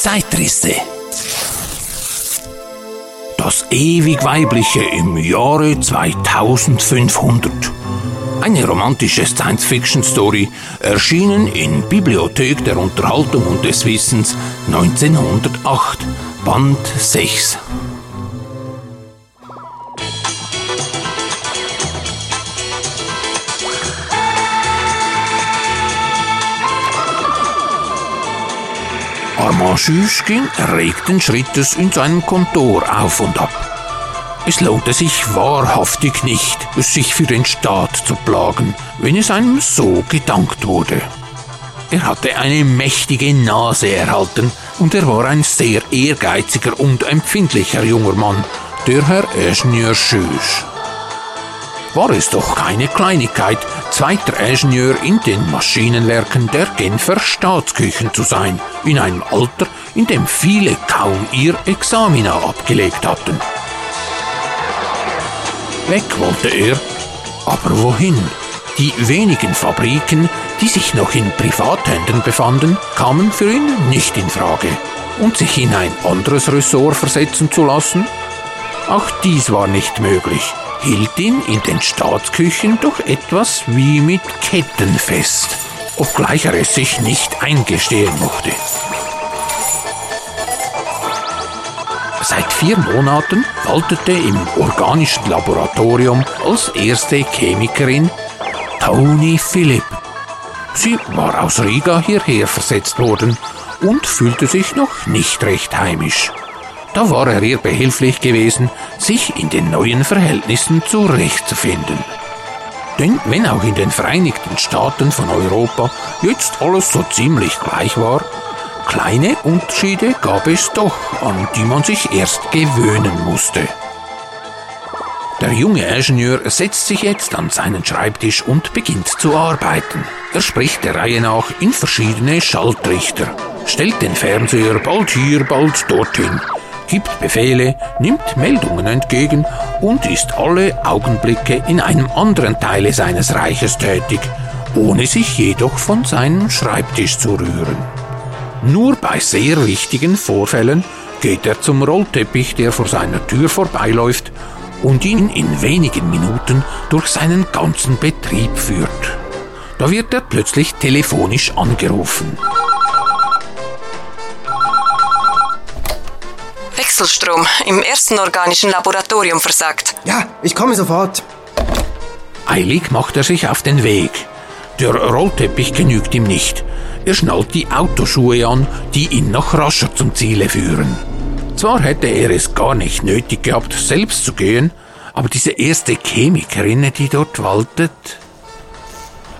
Zeitrisse. Das ewig Weibliche im Jahre 2500. Eine romantische Science-Fiction-Story, erschienen in Bibliothek der Unterhaltung und des Wissens 1908, Band 6. Armand ging erregten Schrittes in seinem Kontor auf und ab. Es lohnte sich wahrhaftig nicht, sich für den Staat zu plagen, wenn es einem so gedankt wurde. Er hatte eine mächtige Nase erhalten und er war ein sehr ehrgeiziger und empfindlicher junger Mann, der Herr Ingenieur Schüsch war es doch keine Kleinigkeit, zweiter Ingenieur in den Maschinenwerken der Genfer Staatsküchen zu sein, in einem Alter, in dem viele kaum ihr Examina abgelegt hatten. Weg wollte er, aber wohin? Die wenigen Fabriken, die sich noch in Privathänden befanden, kamen für ihn nicht in Frage. Und sich in ein anderes Ressort versetzen zu lassen? Auch dies war nicht möglich hielt ihn in den Staatsküchen doch etwas wie mit Ketten fest, obgleich er es sich nicht eingestehen mochte. Seit vier Monaten waltete im organischen Laboratorium als erste Chemikerin Tony Philipp. Sie war aus Riga hierher versetzt worden und fühlte sich noch nicht recht heimisch. Da war er ihr behilflich gewesen, sich in den neuen Verhältnissen zurechtzufinden. Denn wenn auch in den Vereinigten Staaten von Europa jetzt alles so ziemlich gleich war, kleine Unterschiede gab es doch, an die man sich erst gewöhnen musste. Der junge Ingenieur setzt sich jetzt an seinen Schreibtisch und beginnt zu arbeiten. Er spricht der Reihe nach in verschiedene Schaltrichter, stellt den Fernseher bald hier, bald dorthin, gibt Befehle, nimmt Meldungen entgegen und ist alle Augenblicke in einem anderen Teile seines Reiches tätig, ohne sich jedoch von seinem Schreibtisch zu rühren. Nur bei sehr wichtigen Vorfällen geht er zum Rollteppich, der vor seiner Tür vorbeiläuft und ihn in wenigen Minuten durch seinen ganzen Betrieb führt. Da wird er plötzlich telefonisch angerufen. Wechselstrom im ersten organischen Laboratorium versagt. Ja, ich komme sofort. Eilig macht er sich auf den Weg. Der Rollteppich genügt ihm nicht. Er schnallt die Autoschuhe an, die ihn noch rascher zum Ziele führen. Zwar hätte er es gar nicht nötig gehabt, selbst zu gehen, aber diese erste Chemikerin, die dort waltet.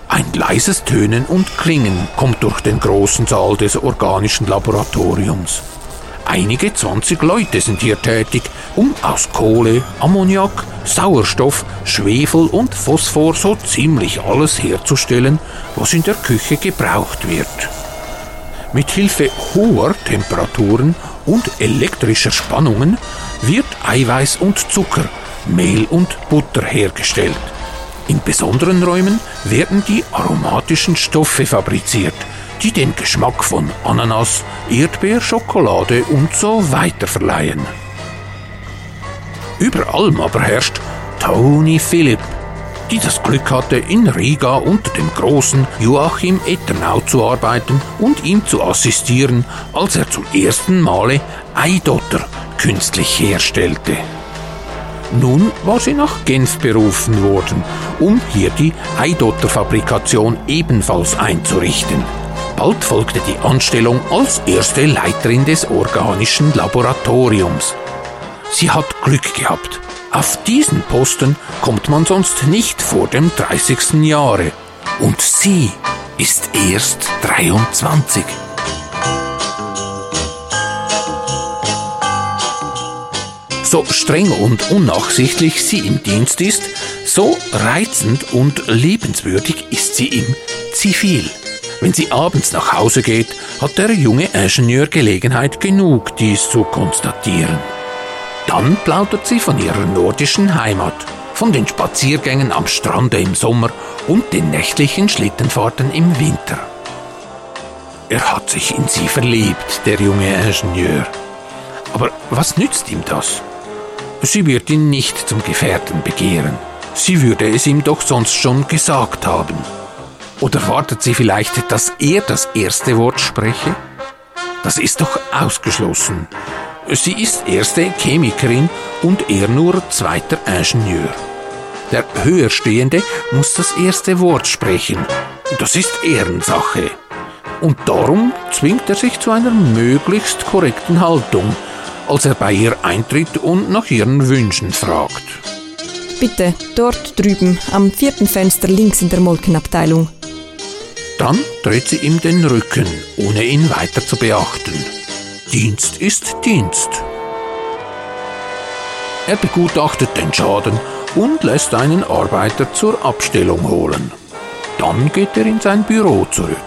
Ein leises Tönen und Klingen kommt durch den großen Saal des organischen Laboratoriums. Einige 20 Leute sind hier tätig, um aus Kohle, Ammoniak, Sauerstoff, Schwefel und Phosphor so ziemlich alles herzustellen, was in der Küche gebraucht wird. Mit Hilfe hoher Temperaturen und elektrischer Spannungen wird Eiweiß und Zucker, Mehl und Butter hergestellt. In besonderen Räumen werden die aromatischen Stoffe fabriziert, die den Geschmack von Ananas, Erdbeer, Schokolade und so weiter verleihen. Über allem aber herrscht Tony Philipp, die das Glück hatte, in Riga unter dem großen Joachim Etternau zu arbeiten und ihm zu assistieren, als er zum ersten Male Eidotter künstlich herstellte. Nun war sie nach Genf berufen worden, um hier die Eidotterfabrikation ebenfalls einzurichten. Bald folgte die Anstellung als erste Leiterin des organischen Laboratoriums. Sie hat Glück gehabt. Auf diesen Posten kommt man sonst nicht vor dem 30. Jahre. Und sie ist erst 23. So streng und unnachsichtlich sie im Dienst ist, so reizend und liebenswürdig ist sie im Zivil. Wenn sie abends nach Hause geht, hat der junge Ingenieur Gelegenheit genug, dies zu konstatieren. Dann plaudert sie von ihrer nordischen Heimat, von den Spaziergängen am Strande im Sommer und den nächtlichen Schlittenfahrten im Winter. Er hat sich in sie verliebt, der junge Ingenieur. Aber was nützt ihm das? Sie wird ihn nicht zum Gefährten begehren. Sie würde es ihm doch sonst schon gesagt haben. Oder wartet sie vielleicht, dass er das erste Wort spreche? Das ist doch ausgeschlossen. Sie ist erste Chemikerin und er nur zweiter Ingenieur. Der Höherstehende muss das erste Wort sprechen. Das ist Ehrensache. Und darum zwingt er sich zu einer möglichst korrekten Haltung, als er bei ihr eintritt und nach ihren Wünschen fragt. Bitte, dort drüben, am vierten Fenster links in der Molkenabteilung. Dann dreht sie ihm den Rücken, ohne ihn weiter zu beachten. Dienst ist Dienst. Er begutachtet den Schaden und lässt einen Arbeiter zur Abstellung holen. Dann geht er in sein Büro zurück.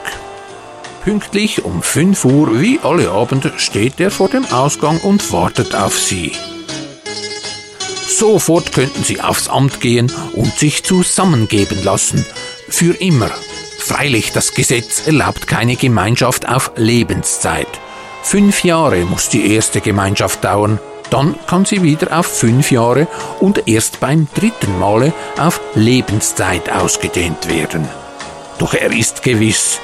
Pünktlich um 5 Uhr wie alle Abend steht er vor dem Ausgang und wartet auf sie. Sofort könnten sie aufs Amt gehen und sich zusammengeben lassen. Für immer. Freilich, das Gesetz erlaubt keine Gemeinschaft auf Lebenszeit. Fünf Jahre muss die erste Gemeinschaft dauern, dann kann sie wieder auf fünf Jahre und erst beim dritten Male auf Lebenszeit ausgedehnt werden. Doch er ist gewiss,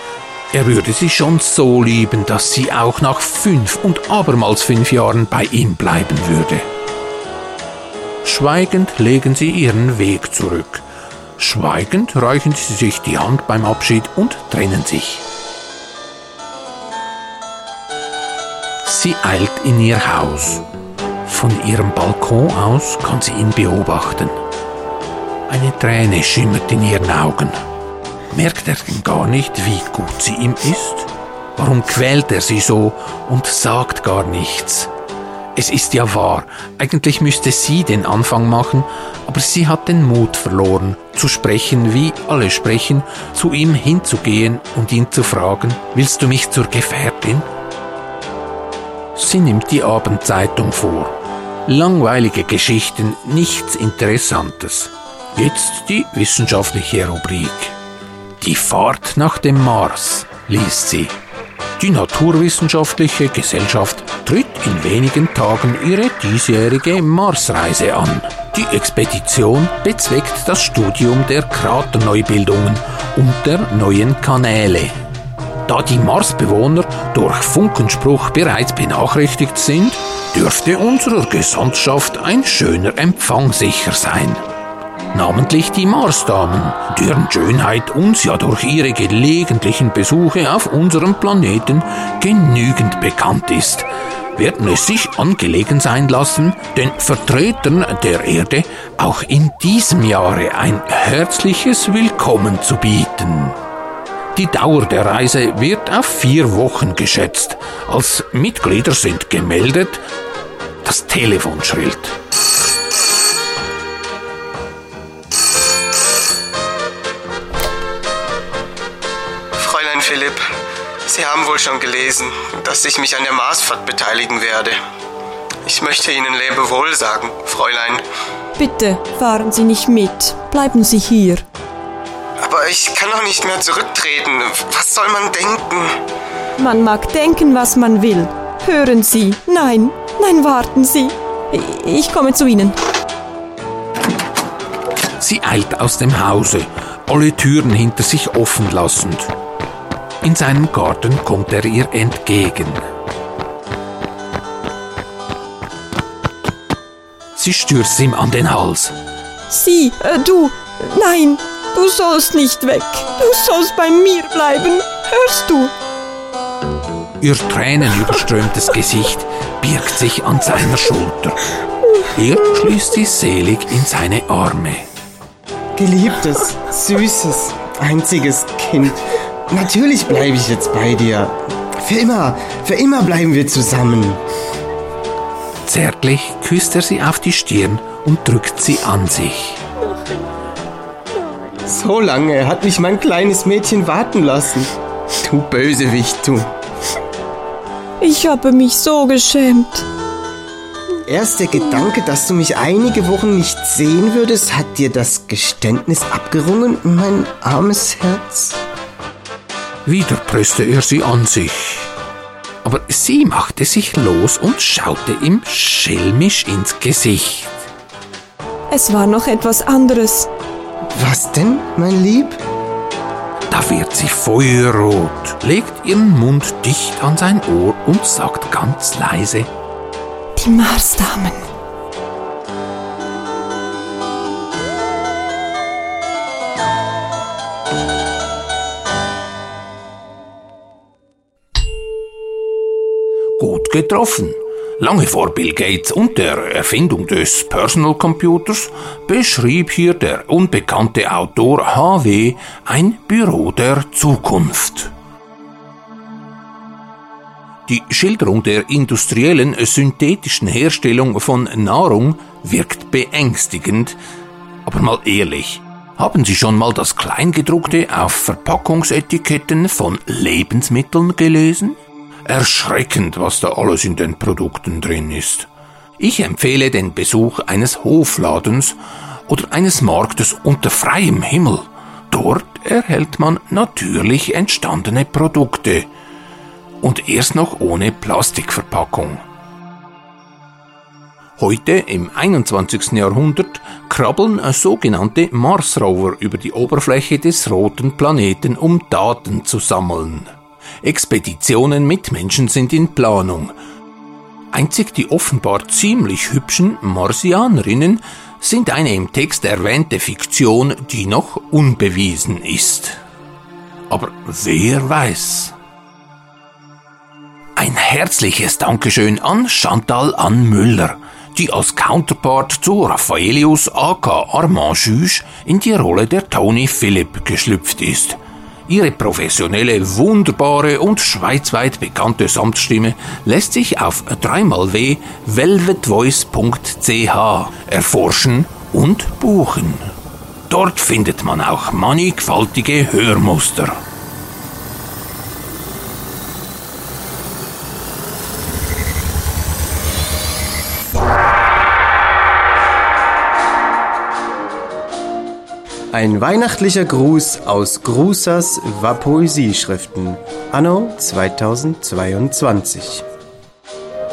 er würde sie schon so lieben, dass sie auch nach fünf und abermals fünf Jahren bei ihm bleiben würde. Schweigend legen sie ihren Weg zurück. Schweigend reichen sie sich die Hand beim Abschied und trennen sich. Sie eilt in ihr Haus. Von ihrem Balkon aus kann sie ihn beobachten. Eine Träne schimmert in ihren Augen. Merkt er denn gar nicht, wie gut sie ihm ist? Warum quält er sie so und sagt gar nichts? Es ist ja wahr, eigentlich müsste sie den Anfang machen, aber sie hat den Mut verloren, zu sprechen, wie alle sprechen, zu ihm hinzugehen und ihn zu fragen, willst du mich zur Gefährtin? Sie nimmt die Abendzeitung vor. Langweilige Geschichten, nichts Interessantes. Jetzt die wissenschaftliche Rubrik. Die Fahrt nach dem Mars, liest sie. Die Naturwissenschaftliche Gesellschaft tritt in wenigen Tagen ihre diesjährige Marsreise an. Die Expedition bezweckt das Studium der Kraterneubildungen und der neuen Kanäle. Da die Marsbewohner durch Funkenspruch bereits benachrichtigt sind, dürfte unserer Gesandtschaft ein schöner Empfang sicher sein. Namentlich die Marsdamen, deren Schönheit uns ja durch ihre gelegentlichen Besuche auf unserem Planeten genügend bekannt ist, werden es sich angelegen sein lassen, den Vertretern der Erde auch in diesem Jahre ein herzliches Willkommen zu bieten. Die Dauer der Reise wird auf vier Wochen geschätzt. Als Mitglieder sind gemeldet. Das Telefon schrillt. Sie haben wohl schon gelesen, dass ich mich an der Marsfahrt beteiligen werde. Ich möchte Ihnen Lebewohl sagen, Fräulein. Bitte fahren Sie nicht mit. Bleiben Sie hier. Aber ich kann doch nicht mehr zurücktreten. Was soll man denken? Man mag denken, was man will. Hören Sie. Nein, nein, warten Sie. Ich komme zu Ihnen. Sie eilt aus dem Hause, alle Türen hinter sich offen lassend. In seinem Garten kommt er ihr entgegen. Sie stürzt ihm an den Hals. Sie, äh, du, nein, du sollst nicht weg. Du sollst bei mir bleiben. Hörst du? Ihr tränenüberströmtes Gesicht birgt sich an seiner Schulter. Er schließt sie selig in seine Arme. Geliebtes, süßes, einziges Kind. Natürlich bleibe ich jetzt bei dir. Für immer, für immer bleiben wir zusammen. Zärtlich küsst er sie auf die Stirn und drückt sie an sich. So lange hat mich mein kleines Mädchen warten lassen. Du Bösewicht, du. Ich habe mich so geschämt. Erst der Gedanke, dass du mich einige Wochen nicht sehen würdest, hat dir das Geständnis abgerungen, mein armes Herz? Wieder presste er sie an sich. Aber sie machte sich los und schaute ihm schelmisch ins Gesicht. Es war noch etwas anderes. Was denn, mein Lieb? Da wird sie feuerrot, legt ihren Mund dicht an sein Ohr und sagt ganz leise, Die Marsdamen. Getroffen. Lange vor Bill Gates und der Erfindung des Personal Computers beschrieb hier der unbekannte Autor HW ein Büro der Zukunft. Die Schilderung der industriellen synthetischen Herstellung von Nahrung wirkt beängstigend, aber mal ehrlich, haben Sie schon mal das Kleingedruckte auf Verpackungsetiketten von Lebensmitteln gelesen? Erschreckend, was da alles in den Produkten drin ist. Ich empfehle den Besuch eines Hofladens oder eines Marktes unter freiem Himmel. Dort erhält man natürlich entstandene Produkte und erst noch ohne Plastikverpackung. Heute im 21. Jahrhundert krabbeln sogenannte Mars-Rover über die Oberfläche des roten Planeten, um Daten zu sammeln. Expeditionen mit Menschen sind in Planung. Einzig die offenbar ziemlich hübschen Marsianerinnen sind eine im Text erwähnte Fiktion, die noch unbewiesen ist. Aber wer weiß? Ein herzliches Dankeschön an Chantal Ann Müller, die als Counterpart zu Raffaelius aka Armand Juge in die Rolle der Tony Philipp geschlüpft ist. Ihre professionelle, wunderbare und schweizweit bekannte Samtstimme lässt sich auf 3xw velvetvoice.ch erforschen und buchen. Dort findet man auch mannigfaltige Hörmuster. Ein weihnachtlicher Gruß aus Grusers Poesieschriften, Anno 2022.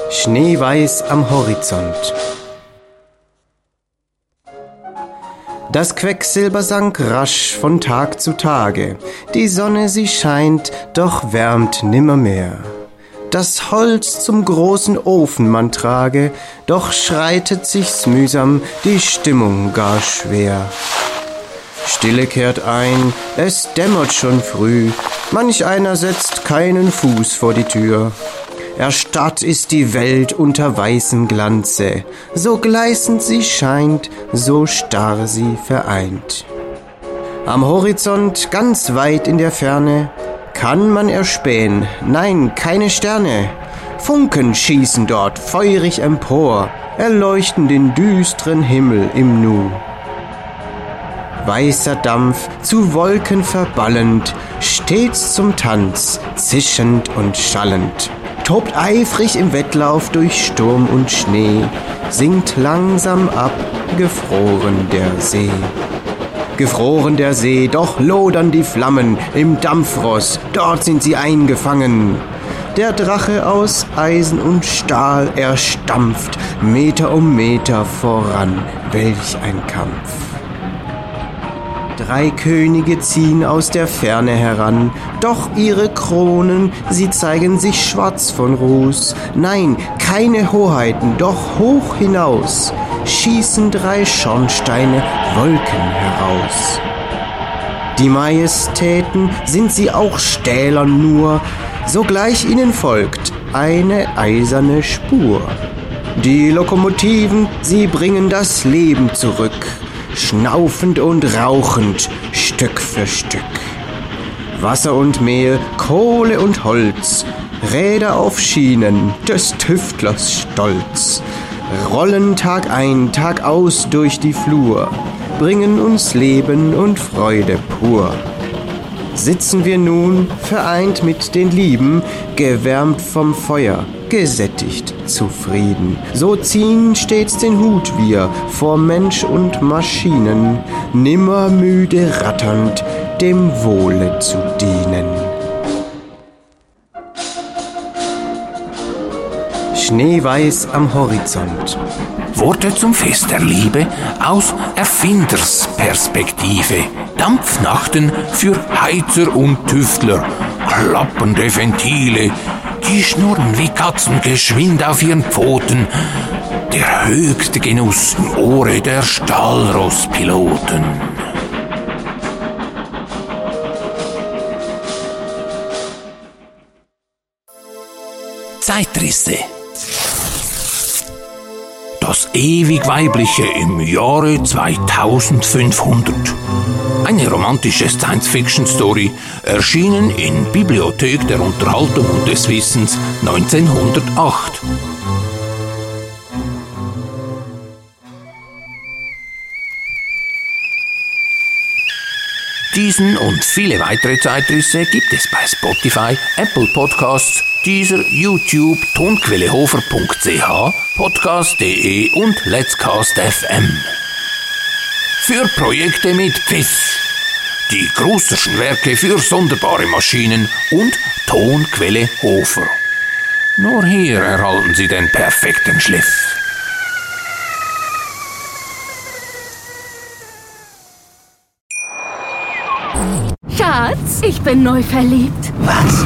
Schneeweiß am Horizont. Das Quecksilber sank rasch von Tag zu Tage. Die Sonne sie scheint, doch wärmt nimmermehr. Das Holz zum großen Ofen man trage, doch schreitet sich's mühsam, die Stimmung gar schwer. Stille kehrt ein, es dämmert schon früh, manch einer setzt keinen Fuß vor die Tür. Erstarrt ist die Welt unter weißem Glanze, so gleißend sie scheint, so starr sie vereint. Am Horizont, ganz weit in der Ferne, kann man erspähen, nein, keine Sterne. Funken schießen dort feurig empor, erleuchten den düsteren Himmel im Nu weißer Dampf, zu Wolken verballend, stets zum Tanz, zischend und schallend. Tobt eifrig im Wettlauf durch Sturm und Schnee, sinkt langsam ab, gefroren der See. Gefroren der See, doch lodern die Flammen im Dampfross, dort sind sie eingefangen. Der Drache aus Eisen und Stahl erstampft, Meter um Meter voran, welch ein Kampf. Drei Könige ziehen aus der Ferne heran, doch ihre Kronen, sie zeigen sich schwarz von Ruß. Nein, keine Hoheiten, doch hoch hinaus schießen drei Schornsteine Wolken heraus. Die Majestäten sind sie auch stählern nur, sogleich ihnen folgt eine eiserne Spur. Die Lokomotiven, sie bringen das Leben zurück, schnaufend und rauchend, Stück für Stück. Wasser und Mehl, Kohle und Holz, Räder auf Schienen, des Tüftlers Stolz, rollen Tag ein, Tag aus durch die Flur, bringen uns Leben und Freude pur. Sitzen wir nun, vereint mit den Lieben, gewärmt vom Feuer, gesättigt, zufrieden. So ziehen stets den Hut wir vor Mensch und Maschinen, nimmer müde ratternd, dem Wohle zu dienen. Schneeweiß am Horizont. Worte zum Fest der Liebe aus Erfindersperspektive. Dampfnachten für Heizer und Tüftler. Klappernde Ventile. Die schnurren wie Katzen geschwind auf ihren Pfoten. Der höchste Genuss im Ohre der Stahlrosspiloten. Zeitrisse. Das ewig Weibliche im Jahre 2500. Eine romantische Science-Fiction-Story, erschienen in Bibliothek der Unterhaltung und des Wissens 1908. Diesen und viele weitere Zeitrisse gibt es bei Spotify, Apple Podcasts, Deezer, YouTube, tonquellehofer.ch, podcast.de und Let'scast FM. Für Projekte mit Pfiff. Die großerschen Werke für sonderbare Maschinen und Tonquelle Hofer. Nur hier erhalten Sie den perfekten Schliff. Schatz, ich bin neu verliebt. Was?